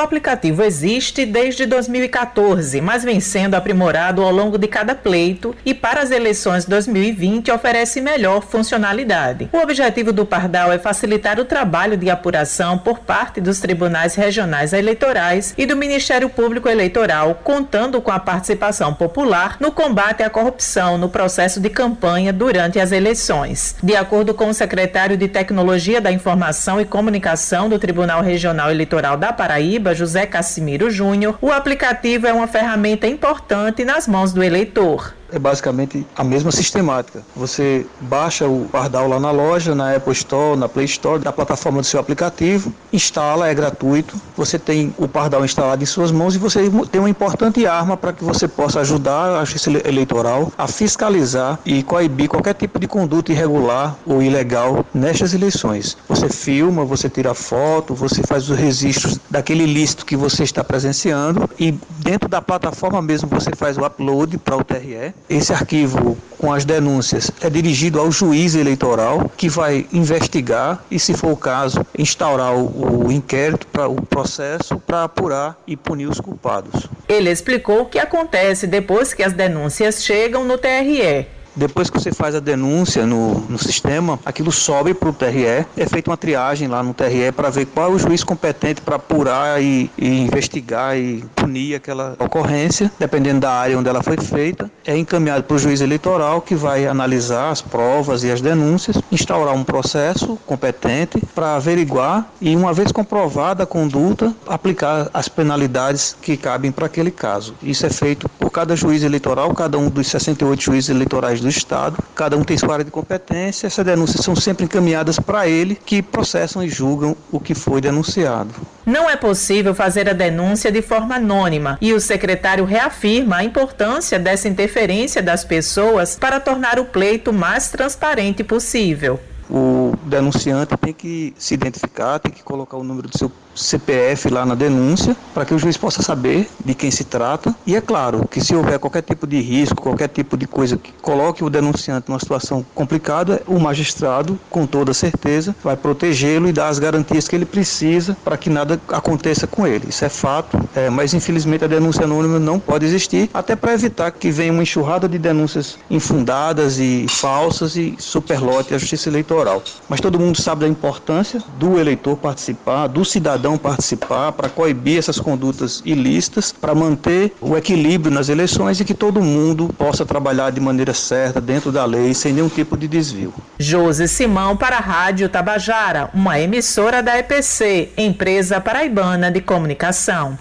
aplicativo existe desde 2014, mas vem sendo aprimorado ao longo de cada pleito e para as eleições 2020 oferece melhor funcionalidade. O objetivo do Pardal é facilitar o trabalho de apuração por parte dos tribunais regionais eleitorais e do Ministério Público Eleitoral, contando com a participação popular no combate à corrupção no processo de campanha durante as eleições. De acordo com o secretário de Tecnologia da Informação e Comunicação do Tribunal Regional Eleitoral da Paraíba, José Cassimiro Júnior, o aplicativo é uma ferramenta importante nas mãos do eleitor é basicamente a mesma sistemática. Você baixa o Pardal lá na loja, na Apple Store, na Play Store, da plataforma do seu aplicativo, instala, é gratuito. Você tem o Pardal instalado em suas mãos e você tem uma importante arma para que você possa ajudar a justiça eleitoral a fiscalizar e coibir qualquer tipo de conduta irregular ou ilegal nestas eleições. Você filma, você tira foto, você faz os registros daquele listo que você está presenciando e dentro da plataforma mesmo você faz o upload para o TRE esse arquivo com as denúncias é dirigido ao juiz eleitoral que vai investigar e, se for o caso, instaurar o, inquérito para o processo para apurar e punir os culpados. Ele explicou o que acontece depois que as denúncias chegam no TRE. Depois que você faz a denúncia no, no sistema, aquilo sobe para o TRE, é feita uma triagem lá no TRE para ver qual é o juiz competente para apurar e, e, investigar e punir aquela ocorrência, dependendo da área onde ela foi feita. É encaminhado para o juiz eleitoral que vai analisar as provas e as denúncias, instaurar um processo competente para averiguar e, uma vez comprovada a conduta, aplicar as penalidades que cabem para aquele caso. Isso é feito por cada juiz eleitoral, cada um dos 68 juízes eleitorais do Estado, cada um tem sua área de competência, essas denúncias são sempre encaminhadas para ele, que processam e julgam o que foi denunciado. Não é possível fazer a denúncia de forma anônima e o secretário reafirma a importância dessa interferência das pessoas para tornar o pleito mais transparente possível. O denunciante tem que se identificar, tem que colocar o número do seu CPF lá na denúncia, para que o juiz possa saber de quem se trata. E é claro que se houver qualquer tipo de risco, qualquer tipo de coisa que coloque o denunciante numa situação complicada, o magistrado, com toda certeza, vai protegê-lo e dar as garantias que ele precisa para que nada aconteça com ele. Isso é fato, é, mas infelizmente a denúncia anônima não pode existir, até para evitar que venha uma enxurrada de denúncias infundadas e falsas e superlote à justiça eleitoral. Mas todo mundo sabe da importância do eleitor participar, do cidadão participar, para coibir essas condutas ilícitas, para manter o equilíbrio nas eleições e que todo mundo possa trabalhar de maneira certa, dentro da lei, sem nenhum tipo de desvio. Josi Simão para a Rádio Tabajara, uma emissora da EPC, Empresa Paraibana de Comunicação.